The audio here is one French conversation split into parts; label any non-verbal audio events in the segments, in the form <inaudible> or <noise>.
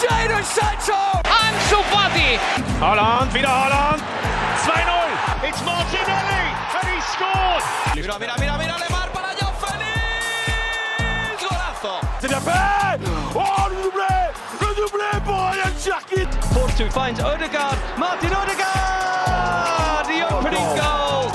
Jadon Sancho! Ansu Fati! Holland, wieder Holland. 2-0. It's Martinelli and he scored. Mira, mira, mira, mira, Lemar para Joao Félix! Golazo! C'est bien fait. Oh, le doublé. Le doublé pour Ryan Cherkit. Force 2 finds Odegaard. Martin Odegaard! The opening goal!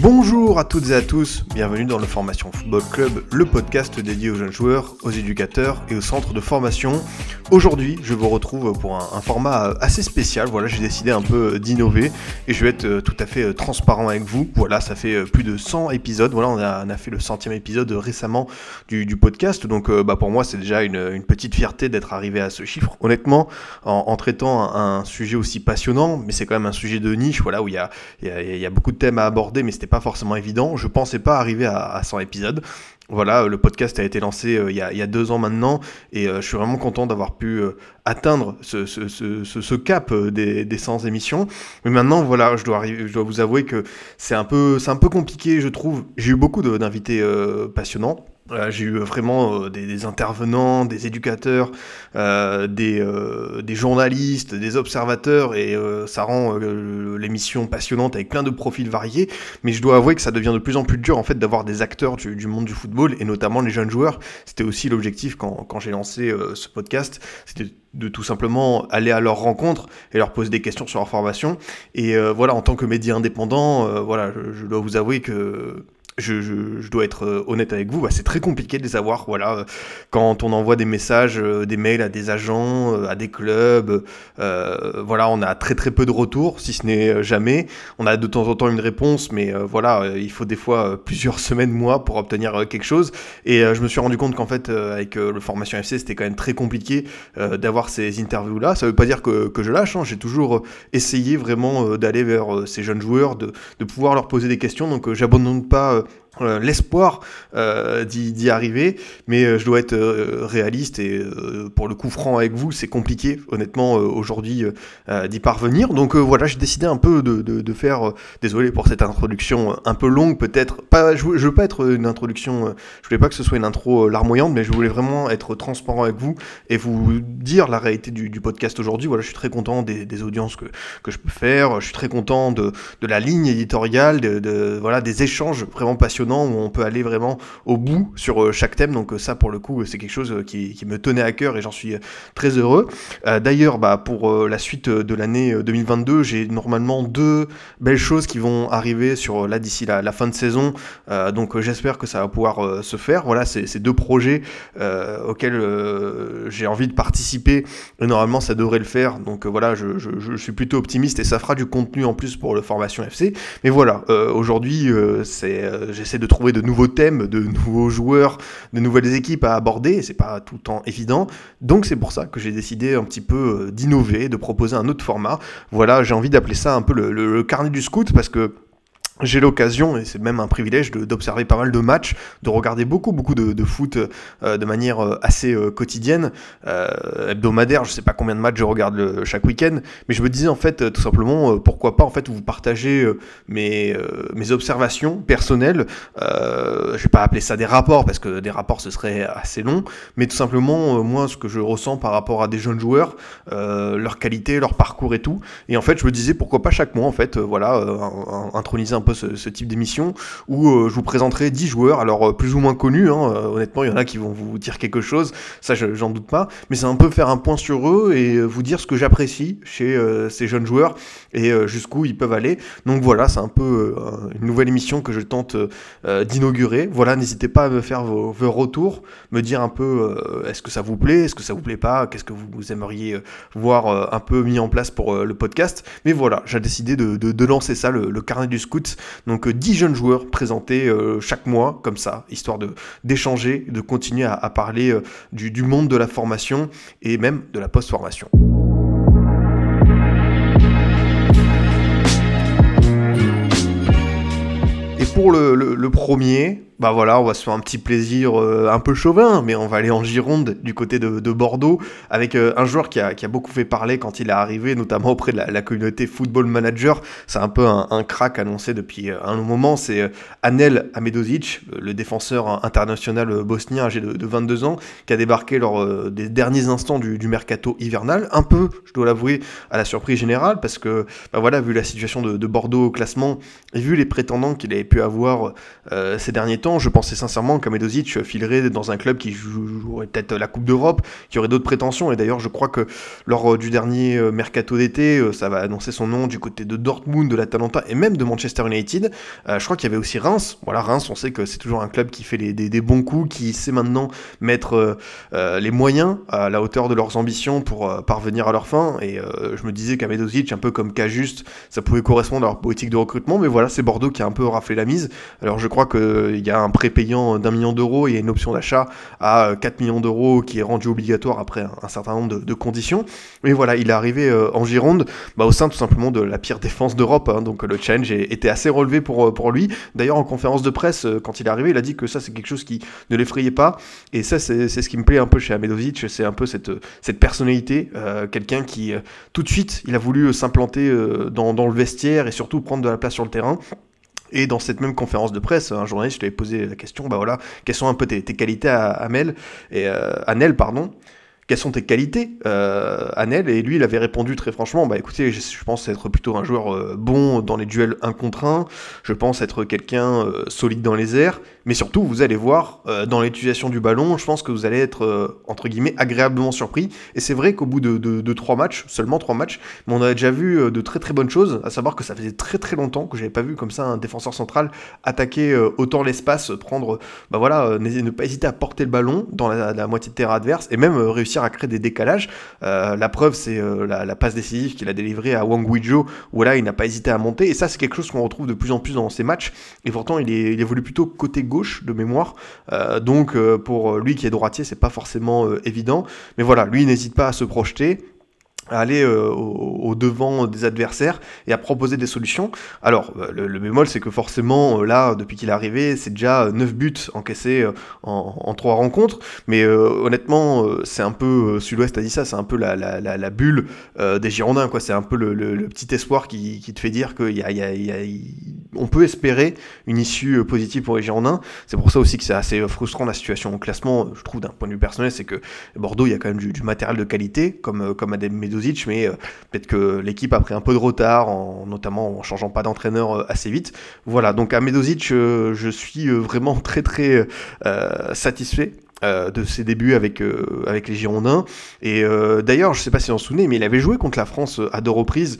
Bonjour à toutes et à tous, bienvenue dans le Formation Football Club, le podcast dédié aux jeunes joueurs, aux éducateurs et aux centres de formation. Aujourd'hui, je vous retrouve pour un, format assez spécial. Voilà, j'ai décidé un peu d'innover et je vais être euh, tout à fait euh, transparent avec vous. Voilà, ça fait euh, plus de 100 épisodes. Voilà, on a, fait le centième épisode récemment du, podcast. Donc, bah, pour moi, c'est déjà une, petite fierté d'être arrivé à ce chiffre. Honnêtement, en, traitant un, sujet aussi passionnant, mais c'est quand même un sujet de niche, voilà, où il y a, y a beaucoup de thèmes à aborder, mais c'était pas forcément évident. Je pensais pas à, à 100 épisodes. Voilà, le podcast a été lancé euh, il, y a, deux ans maintenant et euh, je suis vraiment content d'avoir pu euh, atteindre ce, cap euh, des, des 100 émissions. Mais maintenant, voilà, je dois, vous avouer que c'est un, peu, un peu compliqué, je trouve. J'ai eu beaucoup d'invités euh, passionnants. Euh, J'ai eu vraiment euh, des, intervenants, des éducateurs, euh, des, euh, des journalistes, des observateurs, et ça rend l'émission passionnante avec plein de profils variés. Mais je dois avouer que ça devient de plus en plus dur en fait d'avoir des acteurs du, monde du football et notamment les jeunes joueurs. C'était aussi l'objectif quand, j'ai lancé ce podcast, c'était de tout simplement aller à leur rencontre et leur poser des questions sur leur formation. Et voilà, en tant que média indépendant, voilà, je, je dois vous avouer que je, je- je dois être euh, honnête avec vous, bah, c'est très compliqué de les avoir. Voilà, euh, quand on envoie des messages, euh, des mails à des agents, à des clubs, euh, voilà, on a très très peu de retours, si ce n'est jamais. On a de temps en temps une réponse, mais voilà, il faut des fois plusieurs <laughs> semaines, mois pour obtenir quelque chose. Et je me suis rendu compte qu'en fait, avec le formation FC, c'était quand même très compliqué d'avoir ces interviews-là. Ça veut pas dire que, je lâche, hein. j'ai toujours essayé vraiment d'aller vers ces jeunes joueurs, de, pouvoir leur poser des questions. Donc j'abandonne pas l'espoir euh, d'y arriver, mais euh, je dois être euh, réaliste et euh, pour le coup franc avec vous, c'est compliqué honnêtement euh, aujourd'hui d'y parvenir. Donc voilà, j'ai décidé un peu de, de, de faire, désolé pour cette introduction un peu longue peut-être, pas, je, je veux pas être une introduction, je voulais pas que ce soit une intro larmoyante, mais je voulais vraiment être transparent avec vous et vous dire la réalité du, du podcast aujourd'hui. Voilà, je suis très content des, des audiences que, que je peux faire, je suis très content de, de la ligne éditoriale, de, de- voilà, des échanges vraiment passionnants où on peut aller vraiment au bout sur euh, chaque thème. Donc euh, ça, pour le coup, c'est quelque chose euh, qui, me tenait à cœur et j'en suis très heureux. D'ailleurs, bah, pour la suite de l'année euh, 2022, j'ai normalement deux belles choses qui vont arriver sur là d'ici la, fin de saison. Donc j'espère que ça va pouvoir se faire. Voilà, c'est ces deux projets auxquels j'ai envie de participer et normalement ça devrait le faire. Donc voilà, je, je- suis plutôt optimiste et ça fera du contenu en plus pour le formation FC. Mais voilà, aujourd'hui, c'est, euh, j'essaie de trouver de nouveaux thèmes, de nouveaux joueurs, de nouvelles équipes à aborder. C'est pas tout le temps évident. Donc c'est pour ça que j'ai décidé un petit peu euh, d'innover, de proposer un autre format. Voilà, j'ai envie d'appeler ça un peu le carnet du scout parce que j'ai l'occasion, et c'est même un privilège, d'observer pas mal de matchs, de regarder beaucoup, beaucoup de, foot euh, de manière euh, assez euh, quotidienne, euh, hebdomadaire. Je sais pas combien de matchs je regarde le- chaque week-end, mais je me disais en fait euh, tout simplement euh, pourquoi pas en fait vous partager euh, mes, euh, mes observations personnelles. Euh, je vais pas appeler ça des rapports parce que des rapports ce serait assez long, mais tout simplement euh, moi ce que je ressens par rapport à des jeunes joueurs, euh, leur qualité, leur parcours et tout. Et en fait je me disais pourquoi pas chaque mois en fait euh, voilà euh, introniser un peu ce, type d'émission où euh, je vous présenterai 10 joueurs, alors euh, plus ou moins connus, hein, euh, honnêtement il y en a qui vont vous dire quelque chose, ça je- j'en doute pas, mais c'est un peu faire un point sur eux et vous dire ce que j'apprécie chez ces jeunes joueurs et jusqu'où ils peuvent aller. Donc voilà, c'est un peu une nouvelle émission que je tente d'inaugurer. Voilà, n'hésitez pas à me faire vos, retours, me dire un peu est-ce que ça vous plaît, est-ce que ça vous plaît pas, qu'est-ce que vous, aimeriez voir un peu mis en place pour le podcast. Mais voilà, j'ai décidé de, lancer ça, le carnet du scout. Donc euh, 10 jeunes joueurs présentés euh, chaque mois, comme ça, histoire d'échanger, de continuer à, parler euh, du, monde de la formation et même de la post-formation. Pour le premier, bah voilà, on va se faire un petit plaisir euh, un peu chauvin, mais on va aller en Gironde, du côté de, Bordeaux, avec euh, un joueur qui a, beaucoup fait parler quand il est arrivé, notamment auprès de la, communauté Football Manager. C'est un peu un, crack annoncé depuis euh, un long moment. C'est Anel Amedozic, le défenseur international bosnien âgé de, 22 ans, qui a débarqué lors des derniers instants du, mercato hivernal. Un peu, je dois l'avouer, à la surprise générale, parce que, bah voilà, vu la situation de, de Bordeaux au classement, et vu les prétendants qu'il avait pu avoir ces derniers temps, je pensais sincèrement qu'Amedozic filerait dans un club qui jouerait peut-être la Coupe d'Europe, qui aurait d'autres prétentions. Et d'ailleurs, je crois que lors euh, du dernier euh, mercato d'été, euh, ça va annoncer son nom du côté de Dortmund, de l'Atalanta et même de Manchester United. je crois qu'il y avait aussi Reims. Voilà, Reims, on sait que c'est toujours un club qui fait des, bons coups, qui sait maintenant mettre les moyens à la hauteur de leurs ambitions pour parvenir à leur fin. Et je me disais qu'Amedozic, un peu comme Cajuste, ça pouvait correspondre à leur politique de recrutement. Mais voilà, c'est Bordeaux qui a un peu raflé la mise. Alors je crois qu'il y a un prépayant d'un million d'euros, a une option d'achat à 4 millions d'euros qui est rendue obligatoire après un, certain nombre de, conditions. Mais voilà, il est arrivé euh, en Gironde bah, au sein tout simplement de la pire défense d'Europe, hein. donc le challenge était assez relevé pour, euh, pour lui. D'ailleurs, en conférence de presse, euh, quand il est arrivé, il a dit que ça c'est quelque chose qui ne l'effrayait pas, et ça c'est ce qui me plaît un peu chez Amedovic, c'est un peu cette, cette personnalité, quelqu'un qui tout de suite, il a voulu s'implanter dans le vestiaire et surtout prendre de la place sur le terrain. Et dans cette même conférence de presse, un journaliste lui avait posé la question, bah voilà, quelles sont un peu tes, qualités à et euh, Anel, pardon. Quelles sont tes qualités, euh, Anel Et lui, il avait répondu très franchement, bah écoutez, je, pense être plutôt un joueur euh, bon dans les duels un contre un, je pense être quelqu'un euh, solide dans les airs, mais surtout, vous allez voir, euh, dans l'utilisation du ballon, je pense que vous allez être, entre guillemets, agréablement surpris. Et c'est vrai qu'au bout de, trois matchs, seulement trois matchs, mais on a déjà vu de très très bonnes choses, à savoir que ça faisait très très longtemps que j'avais pas vu comme ça un défenseur central attaquer autant l'espace, prendre, bah voilà, ne pas hésiter à porter le ballon dans la, moitié de terrain adverse, et même réussir à créer des décalages. Euh, la preuve, c'est euh, la, passe décisive qu'il a délivrée à Wang Guizhou, où là, il n'a pas hésité à monter. Et ça, c'est quelque chose qu'on retrouve de plus en plus dans ses matchs. Et pourtant, il, il évolue plutôt côté gauche de mémoire. Euh, donc, pour lui qui est droitier, c'est pas forcément évident. Mais voilà, lui, n'hésite pas à se projeter à aller euh, au, devant des adversaires et à proposer des solutions. Alors, euh, le, bémol, c'est que forcément, euh, là, depuis qu'il est arrivé, c'est déjà 9 buts encaissés en, en 3 rencontres, mais honnêtement, c'est un peu, Sud-Ouest a dit ça, c'est un peu la, bulle des Girondins, quoi. C'est un peu le, petit espoir qui, te fait dire qu'on peut espérer une issue positive pour les Girondins. C'est pour ça aussi que c'est assez frustrant la situation au classement, je trouve, d'un point de vue personnel, c'est que Bordeaux, il y a quand même du, du matériel de qualité, comme, comme à des mais euh, peut-être que l'équipe a pris un peu de retard, en, notamment en changeant pas d'entraîneur euh, assez vite. Voilà, donc à Medozic, euh, je suis vraiment très très satisfait euh, de ses débuts avec, euh, avec les Girondins. Et euh, d'ailleurs, je ne sais pas si vous en souvenez, mais il avait joué contre la France à deux reprises,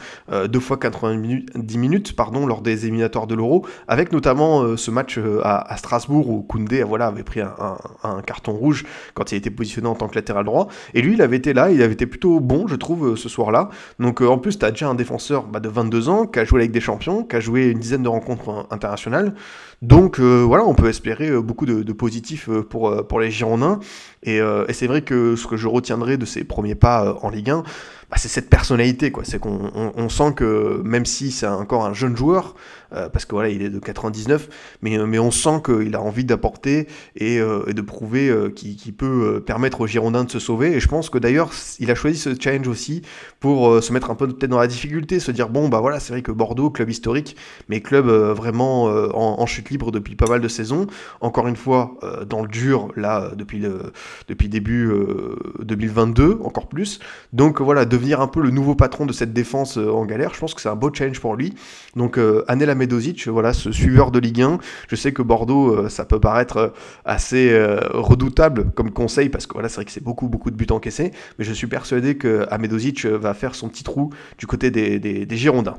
deux fois 90 minutes, 10 minutes pardon, lors des éliminatoires de l'Euro, avec notamment ce match à, Strasbourg où Koundé voilà, avait pris un, carton rouge quand il était positionné en tant que latéral droit. Et lui, il avait été là, il avait été plutôt bon, je trouve, ce soir-là. Donc en plus, tu as déjà un défenseur bah, de 22 ans qui a joué avec des champions, qui a joué une dizaine de rencontres internationales. Donc voilà, on peut espérer beaucoup de, de positifs pour, pour les Girondins Et, euh, et c'est vrai que ce que je retiendrai de ses premiers pas euh, en Ligue 1, bah, c'est cette personnalité. quoi. C'est qu'on on, sent que même si c'est encore un jeune joueur, euh, parce que voilà, il est de 99, mais, mais on sent qu'il a envie d'apporter et, et, de prouver qu'il peut permettre aux Girondins de se sauver. Et je pense que d'ailleurs, il a choisi ce challenge aussi pour se mettre un peu peut-être dans la difficulté, se dire bon, bah voilà, c'est vrai que Bordeaux, club historique, mais club vraiment en, chute libre depuis pas mal de saisons. Encore une fois, dans le dur, là, depuis depuis début 2022, euh, encore plus. Donc voilà, devenir un peu le nouveau patron de cette défense euh, en galère, je pense que c'est un beau challenge pour lui. Donc euh, Anel Amedozic, voilà, ce suiveur de Ligue 1, je sais que Bordeaux, ça peut paraître assez redoutable comme conseil, parce que voilà, c'est vrai que c'est beaucoup, beaucoup de buts encaissés, mais je suis persuadé que Amedozic va faire son petit trou du côté des Girondins.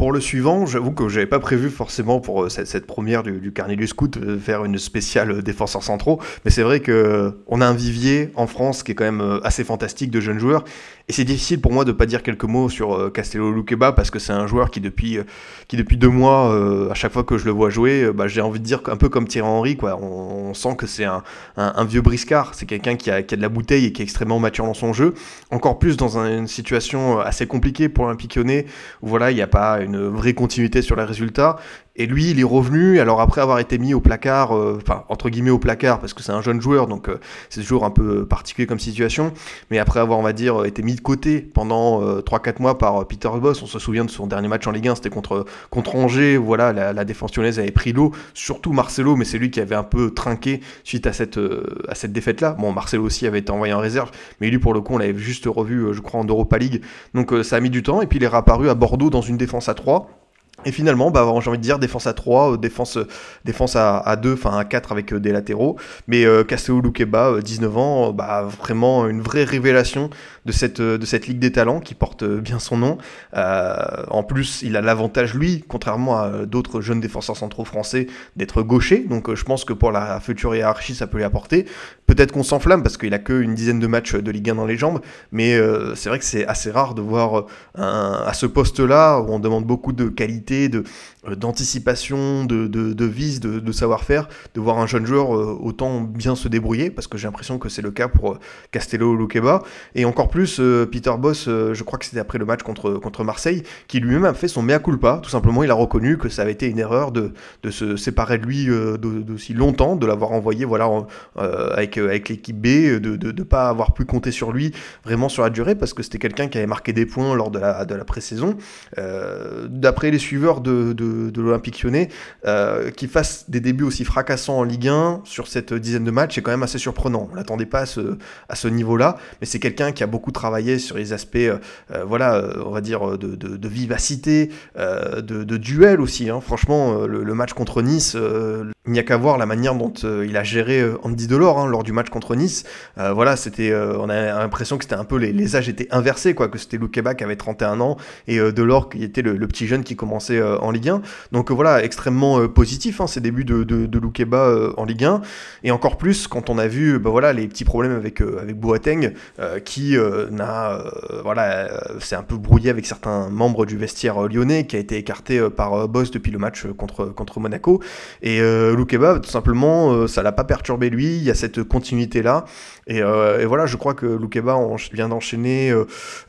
Pour le suivant, j'avoue que j'avais pas prévu forcément pour euh, cette, première du, du Carnelius Scout faire une spéciale euh, défenseur centraux, mais c'est vrai que on a un vivier en France qui est quand même euh, assez fantastique de jeunes joueurs, et c'est difficile pour moi de pas dire quelques mots sur Castello Luqueba parce que c'est un joueur qui depuis qui depuis deux mois, à chaque fois que je le vois jouer, bah, j'ai envie de dire un peu comme Thierry Henry, quoi. On, sent que c'est un, un, vieux briscard, c'est quelqu'un qui a, qui a, de la bouteille et qui est extrêmement mature dans son jeu, encore plus dans une situation assez compliquée pour l'Olympique Lyonnais, où voilà, il n'y a pas une vraie continuité sur les résultats. Et lui, il est revenu, alors après avoir été mis au placard, enfin, entre guillemets au placard, parce que c'est un jeune joueur, donc c'est toujours un peu particulier comme situation, mais après avoir, on va dire, été mis de côté pendant 3-4 mois par Peter Boss, on se souvient de son dernier match en Ligue 1, c'était contre, Angers, voilà, la, la défense lyonnaise avait pris l'eau, surtout Marcelo, mais c'est lui qui avait un peu trinqué suite à cette, à cette défaite-là. Bon, Marcelo aussi avait été envoyé en réserve, mais lui, pour le coup, on l'avait juste revu, je crois, en Europa League, donc ça a mis du temps, et puis il est réapparu à Bordeaux dans une défense à 3. Et finalement, bah, j'ai envie de dire défense à 3, euh, défense, euh, défense à, à 2, enfin à 4 avec euh, des latéraux. Mais euh, Luqueba, 19 ans, bah, vraiment une vraie révélation de cette, de cette Ligue des Talents qui porte bien son nom. Euh, en plus, il a l'avantage, lui, contrairement à d'autres jeunes défenseurs centraux français, d'être gaucher. Donc je pense que pour la future hiérarchie, ça peut lui apporter. Peut-être qu'on s'enflamme parce qu'il a qu'une dizaine de matchs de Ligue 1 dans les jambes. Mais euh, c'est vrai que c'est assez rare de voir à ce poste-là où on demande beaucoup de qualité de euh, d'anticipation, de, de, de, vis, de, savoir-faire, de voir un jeune joueur euh, autant bien se débrouiller, parce que j'ai l'impression que c'est le cas pour euh, Castello Luqueba, et encore plus Peter Boss, je crois que c'était après le match contre, contre Marseille, qui lui-même a fait son mea culpa, tout simplement il a reconnu que ça avait été une erreur de, de se séparer de lui d'aussi longtemps, de l'avoir envoyé voilà, avec, avec l'équipe B, de ne pas avoir pu compter sur lui vraiment sur la durée, parce que c'était quelqu'un qui avait marqué des points lors de la, de la pré-saison. D'après les suiveurs de, de l'Olympique lyonnais, euh, qui fasse des débuts aussi fracassants en Ligue 1 sur cette dizaine de matchs, c'est quand même assez surprenant. On l'attendait pas à ce, à ce niveau-là, mais c'est quelqu'un qui a beaucoup travaillé sur les aspects, euh, euh, voilà, on va dire, de, vivacité, de, duel aussi. Hein. Franchement, le, match contre Nice, il n'y a qu'à voir la manière dont il a géré Andy Delors hein, lors du match contre Nice. voilà, c'était, on a l'impression que c'était un peu les, âges étaient inversés, quoi, que c'était Loukeba qui avait 31 ans et Delors qui était le, petit jeune qui commençait en Ligue 1. Donc euh, voilà, extrêmement euh, positif hein, ces débuts de, de, euh, en Ligue 1. Et encore plus quand on a vu bah, voilà, les petits problèmes avec, avec Boateng, qui n'a. voilà, c'est un peu brouillé avec certains membres du vestiaire lyonnais, qui a été écarté par Boss depuis le match contre, contre Monaco. Et Loukeba, tout simplement, ça l'a pas perturbé lui. Il y a cette continuité-là. Et, et, voilà, je crois que Loukeba vient d'enchaîner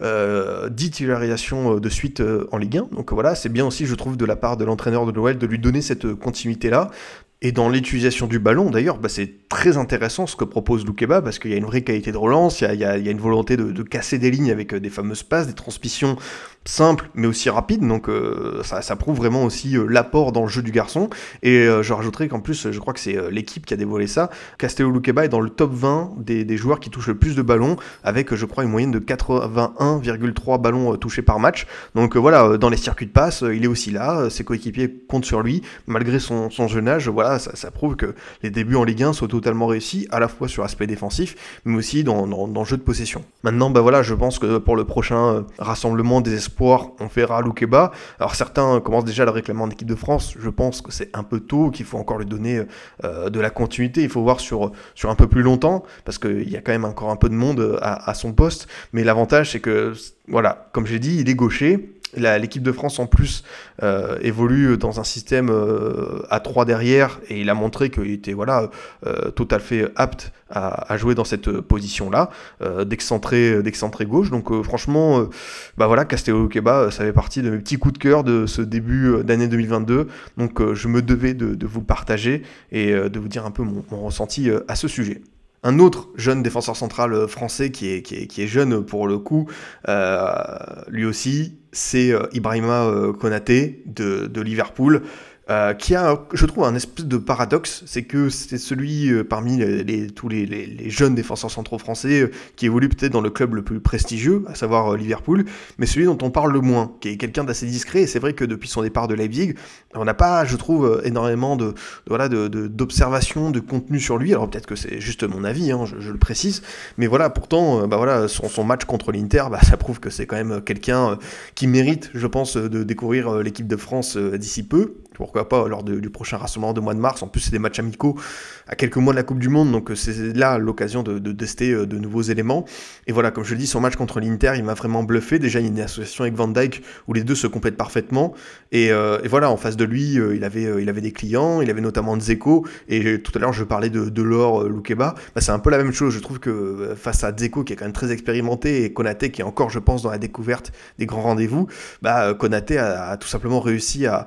euh, 10 titularisations de suite en Ligue 1. Donc voilà, c'est bien aussi, je trouve, de la part de l'entraîneur de l'OL de lui donner cette continuité-là. Et dans l'utilisation du ballon, d'ailleurs, bah, c'est très intéressant ce que propose Loukeba, parce qu'il y a une vraie qualité de relance, il y a, une volonté de, casser des lignes avec des fameuses passes, des transmissions simple mais aussi rapide donc euh, ça, prouve vraiment aussi euh, l'apport dans le jeu du garçon. Et euh, je rajouterai qu'en plus je crois que c'est l'équipe qui a dévoilé ça. Castello Luqueba est dans le top 20 des, des, joueurs qui touchent le plus de ballons avec je crois une moyenne de 81,3 ballons touchés par match. Donc voilà dans les circuits de passe il est aussi là ses coéquipiers comptent sur lui malgré son, son jeune âge. Voilà ça, prouve que les débuts en Ligue 1 sont totalement réussis à la fois sur l'aspect défensif mais aussi dans, le jeu de possession maintenant bah voilà je pense que pour le prochain rassemblement des on verra Loukeba. Alors certains commencent déjà le réclamant en équipe de France. Je pense que c'est un peu tôt, qu'il faut encore lui donner euh, de la continuité. Il faut voir sur, sur un peu plus longtemps, parce qu'il y a quand même encore un peu de monde à, à son poste. Mais l'avantage, c'est que, voilà, comme j'ai dit, il est gaucher L'équipe de France en plus euh, évolue dans un système euh, à 3 derrière et il a montré qu'il était voilà euh, tout à fait apte à, jouer dans cette position là d'excentré gauche. Donc franchement bah voilà Castello Keba ça fait partie de mes petits coups de cœur de ce début d'année 2022 donc je me devais de, vous partager et de vous dire un peu mon ressenti à ce sujet un autre jeune défenseur central français qui est, qui est, qui est jeune pour le coup, euh, lui aussi, c'est euh, Ibrahima euh, Konaté de, de Liverpool. Euh, qui a, je trouve, un espèce de paradoxe, c'est que c'est celui euh, parmi tous les, jeunes défenseurs centraux français euh, qui évolue peut-être dans le club le plus prestigieux, à savoir Liverpool, mais celui dont on parle le moins, qui est quelqu'un d'assez discret. Et c'est vrai que depuis son départ de Leipzig, on n'a pas, je trouve, énormément de, de voilà d'observation, de, contenu sur lui. Alors peut-être que c'est juste mon avis, hein, je, je, le précise, mais voilà, pourtant, bah voilà, son, son match contre l'Inter, bah, <laughs> ça prouve que c'est quand même quelqu'un qui mérite, je pense, de découvrir l'équipe de France d'ici peu pourquoi pas lors du prochain rassemblement de mois de mars. En plus, c'est des matchs amicaux à quelques mois de la Coupe du Monde, donc euh, c'est là l'occasion de, tester euh, de nouveaux éléments. Et voilà, comme je le dis, son match contre l'Inter, il m'a vraiment bluffé. Déjà, il y a une association avec Van Dyke où les deux se complètent parfaitement. Et, euh, voilà, en face de lui, il, avait, il avait des clients, il avait notamment Dzeko. Et tout à l'heure, je parlais de, de l'or Loukeba. Bah, c'est un peu la même chose. Je trouve que face à Dzeko, qui est quand même très expérimenté, et Konaté, qui est encore, je pense, dans la découverte des grands rendez-vous, bah, Konaté a, tout simplement réussi à,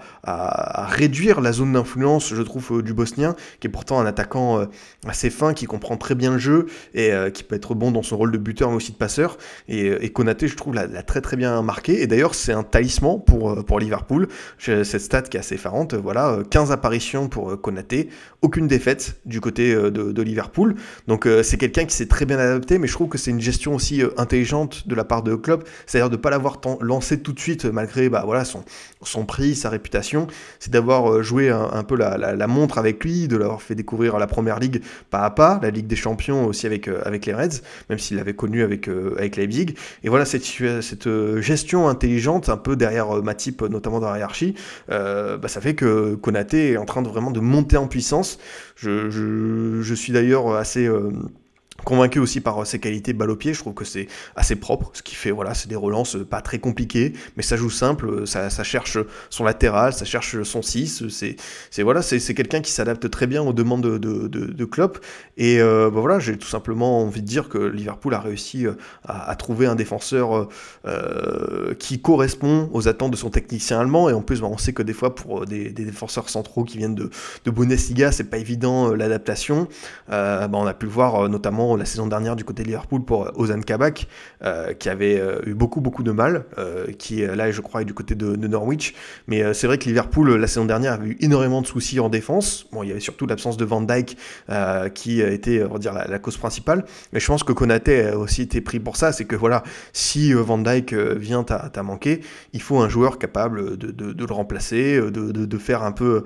réduire la zone d'influence, je trouve, du Bosnien, qui est pourtant un attaquant assez fin, qui comprend très bien le jeu et qui peut être bon dans son rôle de buteur mais aussi de passeur. Et, et Konaté, je trouve, l'a très très bien marqué. Et d'ailleurs, c'est un talisman pour, pour Liverpool. Cette stat qui est assez effarante, voilà, 15 apparitions pour Konaté, aucune défaite du côté de, de Liverpool. Donc c'est quelqu'un qui s'est très bien adapté, mais je trouve que c'est une gestion aussi intelligente de la part de Klopp, c'est-à-dire de ne pas l'avoir lancé tout de suite malgré bah, voilà, son, son prix, sa réputation, c'est d'avoir euh, joué un, peu la, montre avec lui, de l'avoir fait découvrir la première ligue pas à pas, la Ligue des Champions aussi avec, euh, avec les Reds, même s'il l'avait connu avec, euh, avec Leipzig. Et voilà, cette, cette gestion intelligente, un peu derrière Matip, notamment dans la hiérarchie, bah, ça fait que Konaté est en train de vraiment de monter en puissance. Je, je, je suis d'ailleurs assez convaincu aussi par euh, ses qualités balle au pied, je trouve que c'est assez propre, ce qui fait, voilà, c'est des relances euh, pas très compliquées, mais ça joue simple, euh, ça, cherche son latéral, ça cherche son 6, c'est, voilà, quelqu'un qui s'adapte très bien aux demandes de, de, de, Klopp, et bah voilà, j'ai tout simplement envie de dire que Liverpool a réussi à, trouver un défenseur qui correspond aux attentes de son technicien allemand, et en plus, bah, on sait que des fois, pour des, défenseurs centraux qui viennent de, de Bundesliga, c'est pas évident l'adaptation, bah, on a pu le voir notamment la saison dernière du côté de Liverpool pour euh, Ozan Kabak, euh, qui avait euh, eu beaucoup beaucoup de mal, qui là je crois est du côté de, Norwich. Mais c'est vrai que Liverpool la saison dernière avait eu énormément de soucis en défense. Bon, il y avait surtout l'absence de Van Dyke qui été on va dire la, cause principale. Mais je pense que Konaté a aussi été pris pour ça, c'est que voilà, si Van Dyke vient à manquer, il faut un joueur capable de, le remplacer, de, de, faire un peu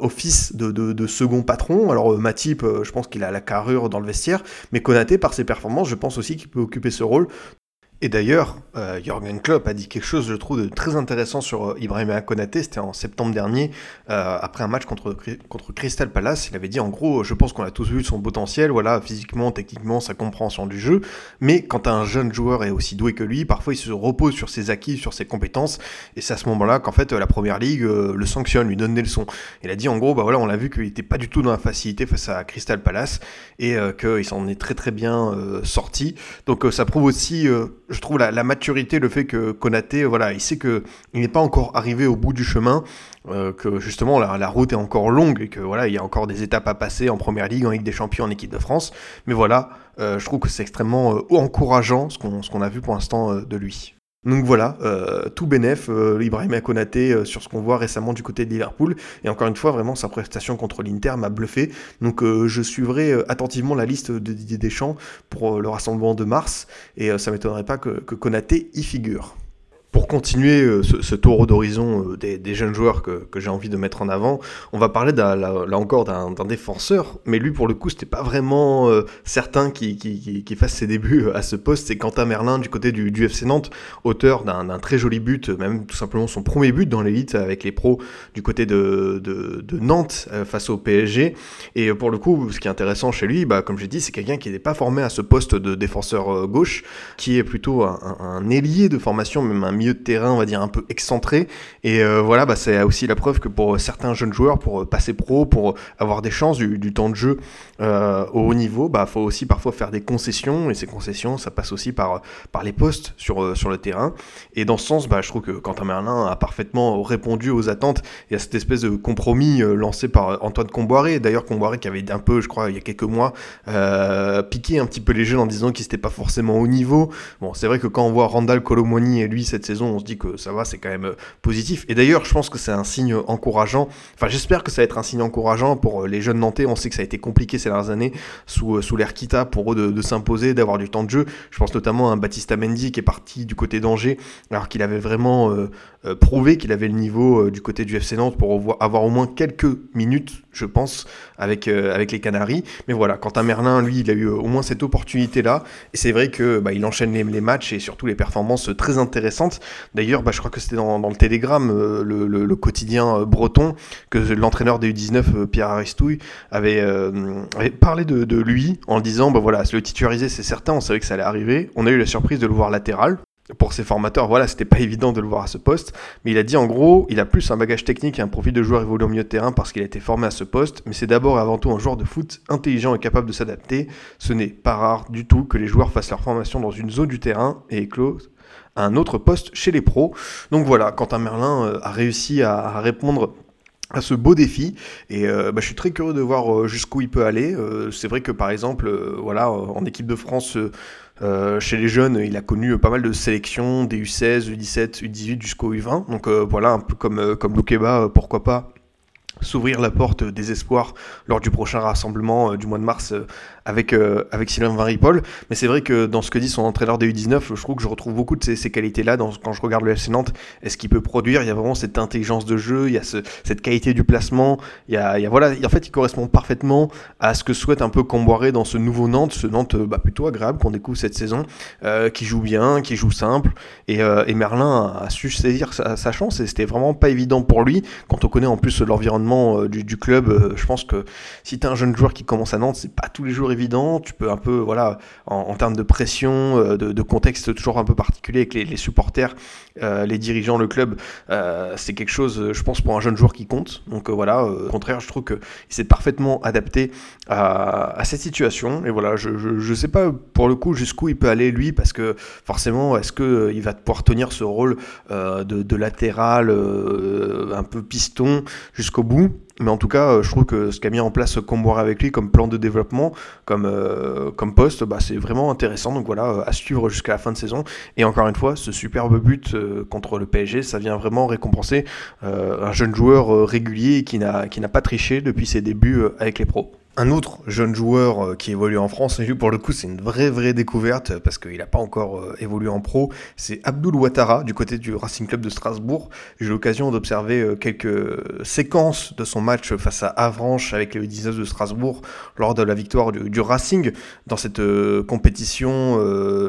office de, second patron. Alors Matip, je pense qu'il a la carrure dans le mais Konaté, par ses performances, je pense aussi qu'il peut occuper ce rôle. Et d'ailleurs, euh, Jürgen Klopp a dit quelque chose, je trouve, de très intéressant sur euh, Ibrahima. C'était en septembre dernier, euh, après un match contre, contre Crystal Palace. Il avait dit, en gros, je pense qu'on a tous vu son potentiel, voilà, physiquement, techniquement, sa compréhension du jeu. Mais quand un jeune joueur est aussi doué que lui, parfois il se repose sur ses acquis, sur ses compétences. Et c'est à ce moment-là qu'en fait, la première ligue le sanctionne, lui donne des leçons. Il a dit, en gros, bah voilà, on l'a vu qu'il n'était pas du tout dans la facilité face à Crystal Palace et qu'il s'en est très très bien sorti. Donc ça prouve aussi je trouve la, maturité, le fait que Konaté, voilà, il sait que il n'est pas encore arrivé au bout du chemin, euh, que justement la, route est encore longue et que voilà, il y a encore des étapes à passer en première ligue, en Ligue des Champions, en équipe de France. Mais voilà, euh, je trouve que c'est extrêmement euh, encourageant ce qu'on a vu pour l'instant de lui. Donc voilà, euh, tout bénef, euh, Ibrahim Konaté euh, sur ce qu'on voit récemment du côté de Liverpool. Et encore une fois, vraiment, sa prestation contre l'Inter m'a bluffé. Donc je suivrai attentivement la liste de Didier Deschamps pour le rassemblement de mars. Et ça m'étonnerait pas que, que Konaté y figure pour continuer euh, ce, ce tour d'horizon euh, des, jeunes joueurs que, j'ai envie de mettre en avant, on va parler là, encore d'un défenseur, mais lui pour le coup c'était pas vraiment euh, certain qu'il fasse ses débuts à ce poste. C'est Quentin Merlin du côté du, FC Nantes, auteur d'un très joli but, même tout simplement son premier but dans l'élite avec les pros du côté de, Nantes face au PSG. Et pour le coup, ce qui est intéressant chez lui, bah, comme j'ai dit, c'est quelqu'un qui n'est pas formé à ce poste de défenseur gauche, qui est plutôt un, un ailier de formation, même un milieu de terrain, on va dire, un peu excentré. Et euh, voilà, bah, c'est aussi la preuve que pour certains jeunes joueurs, pour euh, passer pro, pour avoir des chances, du, temps de jeu euh, au haut niveau, bah faut aussi parfois faire des concessions. Et ces concessions, ça passe aussi par, les postes sur, le terrain. Et dans ce sens, bah, je trouve que Quentin Merlin a parfaitement répondu aux attentes et à cette espèce de compromis lancé par Antoine Comboiré. D'ailleurs, Comboiré qui avait un peu, je crois, il y a quelques mois, piqué un petit peu les jeunes en disant qu'il n'était pas forcément au niveau. Bon, c'est vrai que quand on voit Randall Colomwani et lui cette saison, on se dit que ça va, c'est quand même euh, positif. Et d'ailleurs, je pense que c'est un signe encourageant. Enfin, j'espère que ça va être un signe encourageant pour euh, les jeunes Nantais. On sait que ça a été compliqué ces dernières années sous, euh, sous l'ère Kita pour eux de, s'imposer, d'avoir du temps de jeu. Je pense notamment à un Baptista Mendy qui est parti du côté d'Angers, alors qu'il avait vraiment prouvé qu'il avait le niveau du côté du FC Nantes pour avoir au moins quelques minutes, je pense, avec, avec les Canaries. Mais voilà, quant à Merlin, lui, il a eu au moins cette opportunité-là. Et c'est vrai que bah, il enchaîne les, matchs et surtout les performances très intéressantes. D'ailleurs, bah, je crois que c'était dans, le Télégramme, euh, le, quotidien euh, breton, que l'entraîneur des U19, euh, Pierre Aristouille, avait, parlé de, lui en disant, bah voilà, le titulariser c'est certain, on savait que ça allait arriver. On a eu la surprise de le voir latéral, pour ses formateurs, voilà, c'était pas <laughs> évident de le voir à ce poste, mais il a dit en gros, il a plus un bagage technique et un profil de joueur évolué au milieu de terrain parce qu'il a été formé à ce poste, mais c'est d'abord et avant tout un joueur de foot intelligent et capable de s'adapter. Ce n'est pas rare du tout que les joueurs fassent leur formation dans une zone du terrain et éclosent à un autre poste chez les pros. Donc voilà, Quentin Merlin euh, a réussi à répondre à ce beau défi et euh, bah, je suis très curieux de voir euh, jusqu'où il peut aller. c'est vrai que par exemple, voilà, en équipe de France, euh, chez les jeunes, il a connu pas mal de sélections, des U16, U17, U18 jusqu'au U20. Donc euh, voilà, un peu comme, euh, comme Loukeba, pourquoi pas s'ouvrir la porte des espoirs lors du prochain rassemblement du mois de mars avec, euh, avec Sylvain Van. Mais c'est vrai que dans ce que dit son entraîneur des U19, je trouve que je retrouve beaucoup de ces, qualités-là quand je regarde le FC Nantes. Est-ce qu'il peut produire Il y a vraiment cette intelligence de jeu, il y a cette qualité du placement. Il y a, il y a, voilà, en fait, il correspond parfaitement à ce que souhaite un peu Comboiré dans ce nouveau Nantes, ce Nantes bah, plutôt agréable qu'on découvre cette saison, euh, qui joue bien, qui joue simple. Et, euh, et Merlin a, su saisir sa, chance et c'était vraiment pas évident pour lui. Quand on connaît en plus l'environnement du, du, club, je pense que si tu un jeune joueur qui commence à Nantes, c'est pas tous les jours évident. Tu peux un peu, voilà, en, termes de pression, euh, de, contexte toujours un peu particulier avec les, supporters, euh, les dirigeants, le club, euh, c'est quelque chose, je pense, pour un jeune joueur qui compte. Donc voilà, au contraire, je trouve qu'il s'est parfaitement adapté à, cette situation. Et voilà, je, je, sais pas pour le coup jusqu'où il peut aller lui, parce que forcément, est-ce qu'il va pouvoir tenir ce rôle de, latéral, un peu piston jusqu'au bout? Mais en tout cas, euh, je trouve que ce qu'a mis en place Comboire avec lui comme plan de développement, comme, euh, comme poste, bah, c'est vraiment intéressant. Donc voilà, euh, à suivre jusqu'à la fin de saison. Et encore une fois, ce superbe but contre le PSG, ça vient vraiment récompenser un jeune joueur régulier qui n'a pas triché depuis ses débuts avec les pros. Un autre jeune joueur euh, qui évolue en France, et lui pour le coup c'est une vraie vraie découverte parce qu'il n'a pas encore euh, évolué en pro, c'est Abdul Ouattara du côté du Racing Club de Strasbourg. J'ai eu l'occasion d'observer euh, quelques séquences de son match face à Avranches avec les 19 de Strasbourg lors de la victoire du, Racing dans cette compétition,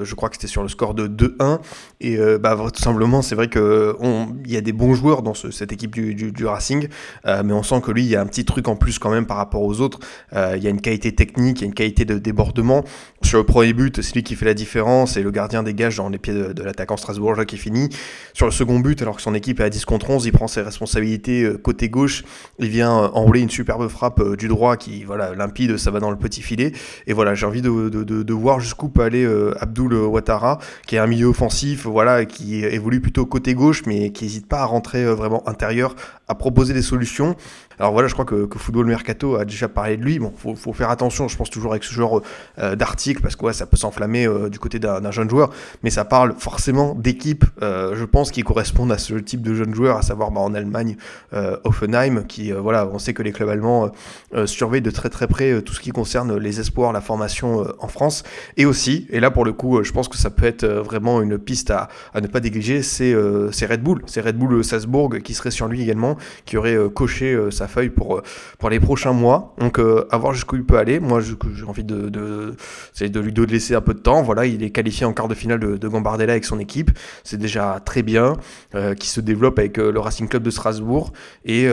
je crois que c'était sur le score de 2-1. Et bah, tout simplement c'est vrai qu'il y a des bons joueurs dans cette équipe du, du Racing, mais on sent que lui il y a un petit truc en plus quand même par rapport aux autres. Euh, il y a une qualité technique, il y a une qualité de débordement. Sur le premier but, c'est lui qui fait la différence et le gardien dégage dans les pieds de, l'attaquant strasbourgeois qui finit. Sur le second but, alors que son équipe est à 10 contre 11, il prend ses responsabilités euh, côté gauche. Il vient euh, enrouler une superbe frappe du droit qui, voilà, limpide, ça va dans le petit filet. Et voilà, j'ai envie de, de, voir jusqu'où peut aller Abdul Ouattara, qui est un milieu offensif, voilà, qui évolue plutôt côté gauche, mais qui n'hésite pas à rentrer vraiment intérieur, à proposer des solutions. Alors voilà, je crois que, que, Football Mercato a déjà parlé de lui. Bon, faut, faut faire attention, je pense toujours avec ce genre euh, d'article, parce que ouais, ça peut s'enflammer euh, du côté d'un jeune joueur, mais ça parle forcément d'équipes, euh, je pense, qui correspondent à ce type de jeune joueur, à savoir bah, en Allemagne, Offenheim, qui, voilà, on sait que les clubs allemands surveillent de très très près tout ce qui concerne les espoirs, la formation en France, et aussi, et là pour le coup, je pense que ça peut être vraiment une piste à, à ne pas négliger, c'est Red Bull, c'est Red Bull Salzbourg qui serait sur lui également, qui aurait coché sa feuille pour, pour les prochains mois. Donc, euh, voir jusqu'où il peut aller. Moi, j'ai envie de, de, de lui laisser un peu de temps. Voilà, il est qualifié en quart de finale de, de Gambardella avec son équipe. C'est déjà très bien. Euh, qui se développe avec le Racing Club de Strasbourg et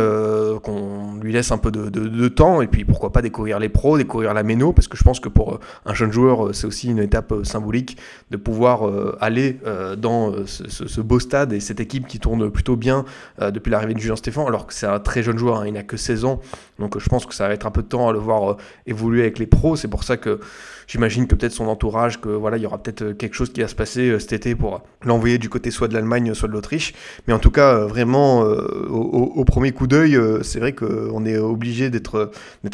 qu'on lui laisse un peu de, de, temps. Et puis, pourquoi pas découvrir les pros, découvrir la méno, parce que je pense que pour un jeune joueur, c'est aussi une étape symbolique de pouvoir aller dans ce, ce, beau stade et cette équipe qui tourne plutôt bien depuis l'arrivée de Julien Stéphane, alors que c'est un très jeune joueur. Hein, il n'a que 16 ans. Donc je pense que ça va être un peu de temps à le voir euh, évoluer avec les pros. C'est pour ça que j'imagine que peut-être son entourage, que voilà, il y aura peut-être euh, quelque chose qui va se passer euh, cet été pour l'envoyer du côté soit de l'Allemagne, soit de l'Autriche. Mais en tout cas, vraiment, au, premier coup d'œil, c'est vrai qu'on est obligé d'être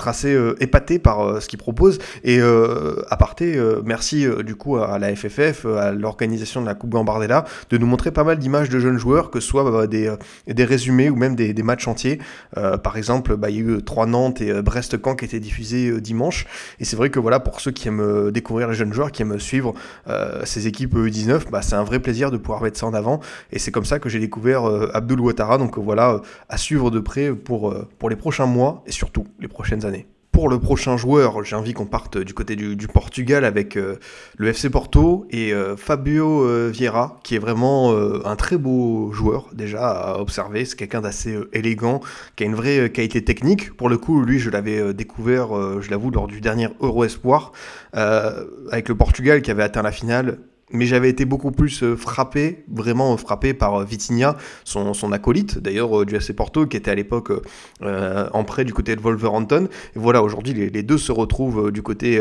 assez épaté par ce qu'il propose. Et à parté, merci du coup à la FFF, à l'organisation de la Coupe Gambardella, de nous montrer pas mal d'images de jeunes joueurs, que ce soit bah, des, des résumés ou même des, matchs entiers. par exemple, bah, il y a eu trois Nantes et Brest-Caen qui étaient diffusés dimanche. Et c'est vrai que voilà, pour ceux qui aiment euh, découvrir les jeunes joueurs, qui aiment suivre euh, ces équipes U19, bah, c'est un vrai plaisir de pouvoir mettre ça en avant. Et c'est comme ça que j'ai découvert euh, Abdul Ouattara. Donc voilà, à suivre de près pour, pour les prochains mois et surtout les prochaines années pour le prochain joueur, j'ai envie qu'on parte du côté du, Portugal avec euh, le FC Porto et euh, Fabio euh, Vieira, qui est vraiment un très beau joueur déjà à observer. C'est quelqu'un d'assez élégant, qui a une vraie qualité technique. Pour le coup, lui, je l'avais découvert, je l'avoue, lors du dernier Euro Espoir avec le Portugal qui avait atteint la finale mais j'avais été beaucoup plus euh, frappé, vraiment frappé par euh, Vitinha, son, son acolyte d'ailleurs du FC Porto, qui était à l'époque en prêt du côté de Wolverhampton. Et voilà, aujourd'hui les, deux se retrouvent du côté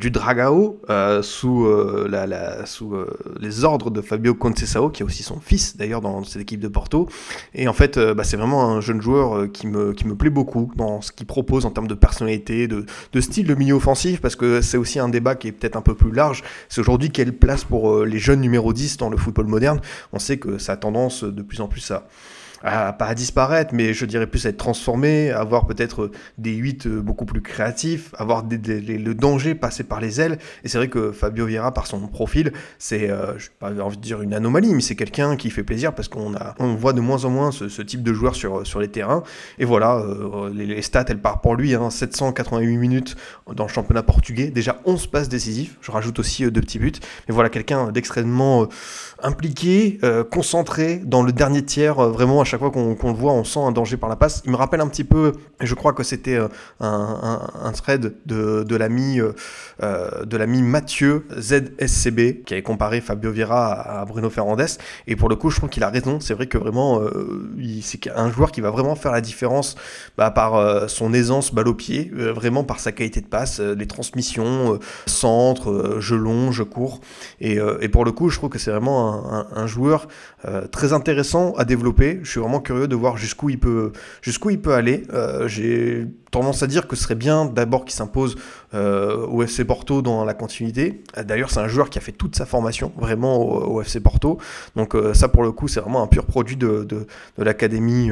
du Dragao, sous, la, sous les ordres de Fabio Conceição, qui est aussi son fils d'ailleurs dans cette équipe de Porto. Et en fait, bah, c'est vraiment un jeune joueur qui me, qui me plaît beaucoup dans ce qu'il propose en termes de personnalité, de, de style de milieu offensif, parce que c'est aussi un débat qui est peut-être un peu plus large. C'est aujourd'hui quelle place pour euh, les jeunes numéro 10 dans le football moderne. On sait que ça a tendance de plus en plus à, à, pas à disparaître, mais je dirais plus à être transformé, avoir peut-être des 8 euh, beaucoup plus créatifs, avoir le danger passé par les ailes. Et c'est vrai que Fabio Vieira, par son profil, c'est, euh, je n'ai pas envie de dire une anomalie, mais c'est quelqu'un qui fait plaisir parce qu'on a, on voit de moins en moins ce, type de joueur sur, sur les terrains. Et voilà, euh, les, stats, elles partent pour lui, hein, 788 minutes dans le championnat portugais, déjà 11 passes décisives, je rajoute aussi deux petits buts. Mais voilà, quelqu'un d'extrêmement impliqué, concentré dans le dernier tiers, vraiment à chaque fois qu'on le voit, on sent un danger par la passe. Il me rappelle un petit peu, je crois que c'était euh, un, thread de, de l'ami euh, euh, Mathieu ZSCB qui avait comparé Fabio Vieira à, Bruno Fernandes. Et pour le coup, je trouve qu'il a raison. C'est vrai que vraiment, c'est un joueur qui va vraiment faire la différence bah, par son aisance balle au pied, vraiment par sa qualité de passe, les transmissions, centre, je long, je cours. Et, et, pour le coup, je trouve que c'est vraiment un, un joueur très intéressant à développer. Je suis vraiment curieux de voir jusqu'où il peut, aller. Euh, j'ai tendance à dire que ce serait bien d'abord qu'il s'impose euh, au FC Porto dans la continuité. D'ailleurs, c'est un joueur qui a fait toute sa formation vraiment au, FC Porto. Donc euh, ça, pour le coup, c'est vraiment un pur produit de, l'académie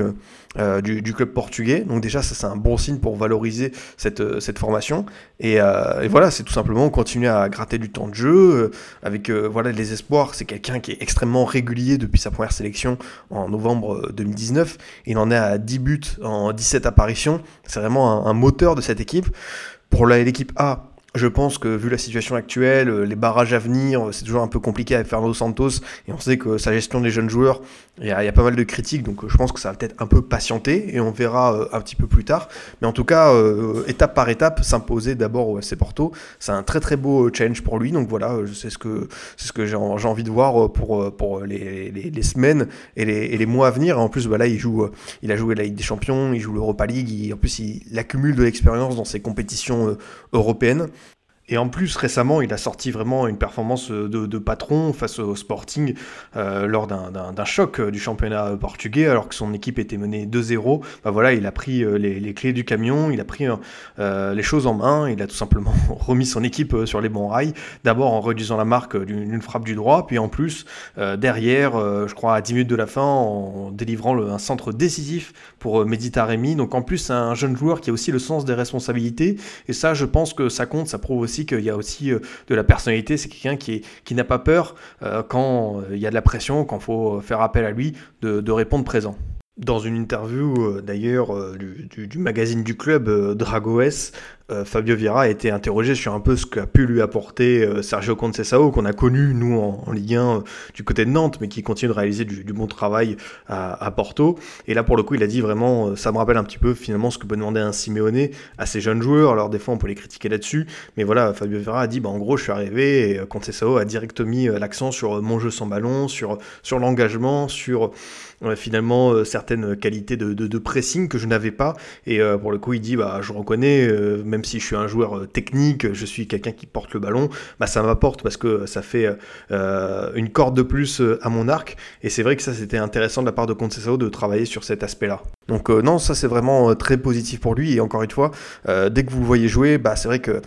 euh, du, club portugais. Donc déjà, ça, c'est un bon signe pour valoriser cette, cette formation. Et, et voilà, c'est tout simplement continuer à gratter du temps de jeu avec voilà les espoirs. C'est quelqu'un qui est extrêmement régulier depuis sa première sélection en novembre 2019. Il en est à 10 buts en 17 apparitions. C'est vraiment un, moteur de cette équipe. Pour l'équipe A, je pense que vu la situation actuelle, euh, les barrages à venir, euh, c'est toujours un peu compliqué avec Fernando Santos et on sait que sa gestion des jeunes joueurs, il y, a, pas mal de critiques, donc euh, je pense que ça va peut-être un peu patienter et on verra un petit peu plus tard. Mais en tout cas, étape par étape, s'imposer d'abord au FC Porto, c'est un très très beau challenge pour lui. Donc voilà, c'est ce que c'est ce que j'ai envie de voir pour pour les, les, semaines et les, les, mois à venir. En plus, voilà, il joue, il a joué la Ligue des Champions, il joue l'Europa League, en plus il accumule de l'expérience dans ses compétitions européennes. Et en plus, récemment, il a sorti vraiment une performance de, patron face au Sporting euh, lors d'un choc du championnat portugais, alors que son équipe était menée 2-0. Bah voilà, il a pris euh, les, clés du camion, il a pris euh, les choses en main, il a tout simplement <laughs> remis son équipe sur les bons rails. D'abord en réduisant la marque d'une frappe du droit, puis en plus, derrière, je crois à 10 minutes de la fin, en délivrant un centre décisif pour Meditaremi. Donc en plus, c'est un jeune joueur qui a aussi le sens des responsabilités. Et ça, je pense que ça compte, ça prouve aussi qu'il y a aussi euh, de la personnalité. C'est quelqu'un qui, qui n'a pas peur euh, quand euh, il y a de la pression, quand il faut faire appel à lui, de, répondre présent. Dans une interview d'ailleurs du, magazine du club Dragoes, Fabio Vieira a été interrogé sur un peu ce qu'a pu lui apporter euh, Sergio Conceição, qu'on a connu nous en, Ligue 1 euh, du côté de Nantes, mais qui continue de réaliser du, bon travail à, Porto. Et là, pour le coup, il a dit vraiment, ça me rappelle un petit peu finalement ce que peut demander un Simeone à ses jeunes joueurs. Alors des fois, on peut les critiquer là-dessus, mais voilà, Fabio Vieira a dit, bah, en gros, je suis arrivé et Conceição a directement mis l'accent sur mon jeu sans ballon, sur, sur l'engagement, sur finalement certaines qualités de, de, pressing que je n'avais pas. Et pour le coup, il dit, bah, je reconnais, même même si je suis un joueur euh, technique, je suis quelqu'un qui porte le ballon, bah ça m'apporte parce que ça fait euh, une corde de plus euh, à mon arc. Et c'est vrai que ça c'était intéressant de la part de Conceição de travailler sur cet aspect-là. Donc non, ça c'est vraiment très positif pour lui. Et encore une fois, dès que vous le voyez jouer, bah c'est vrai que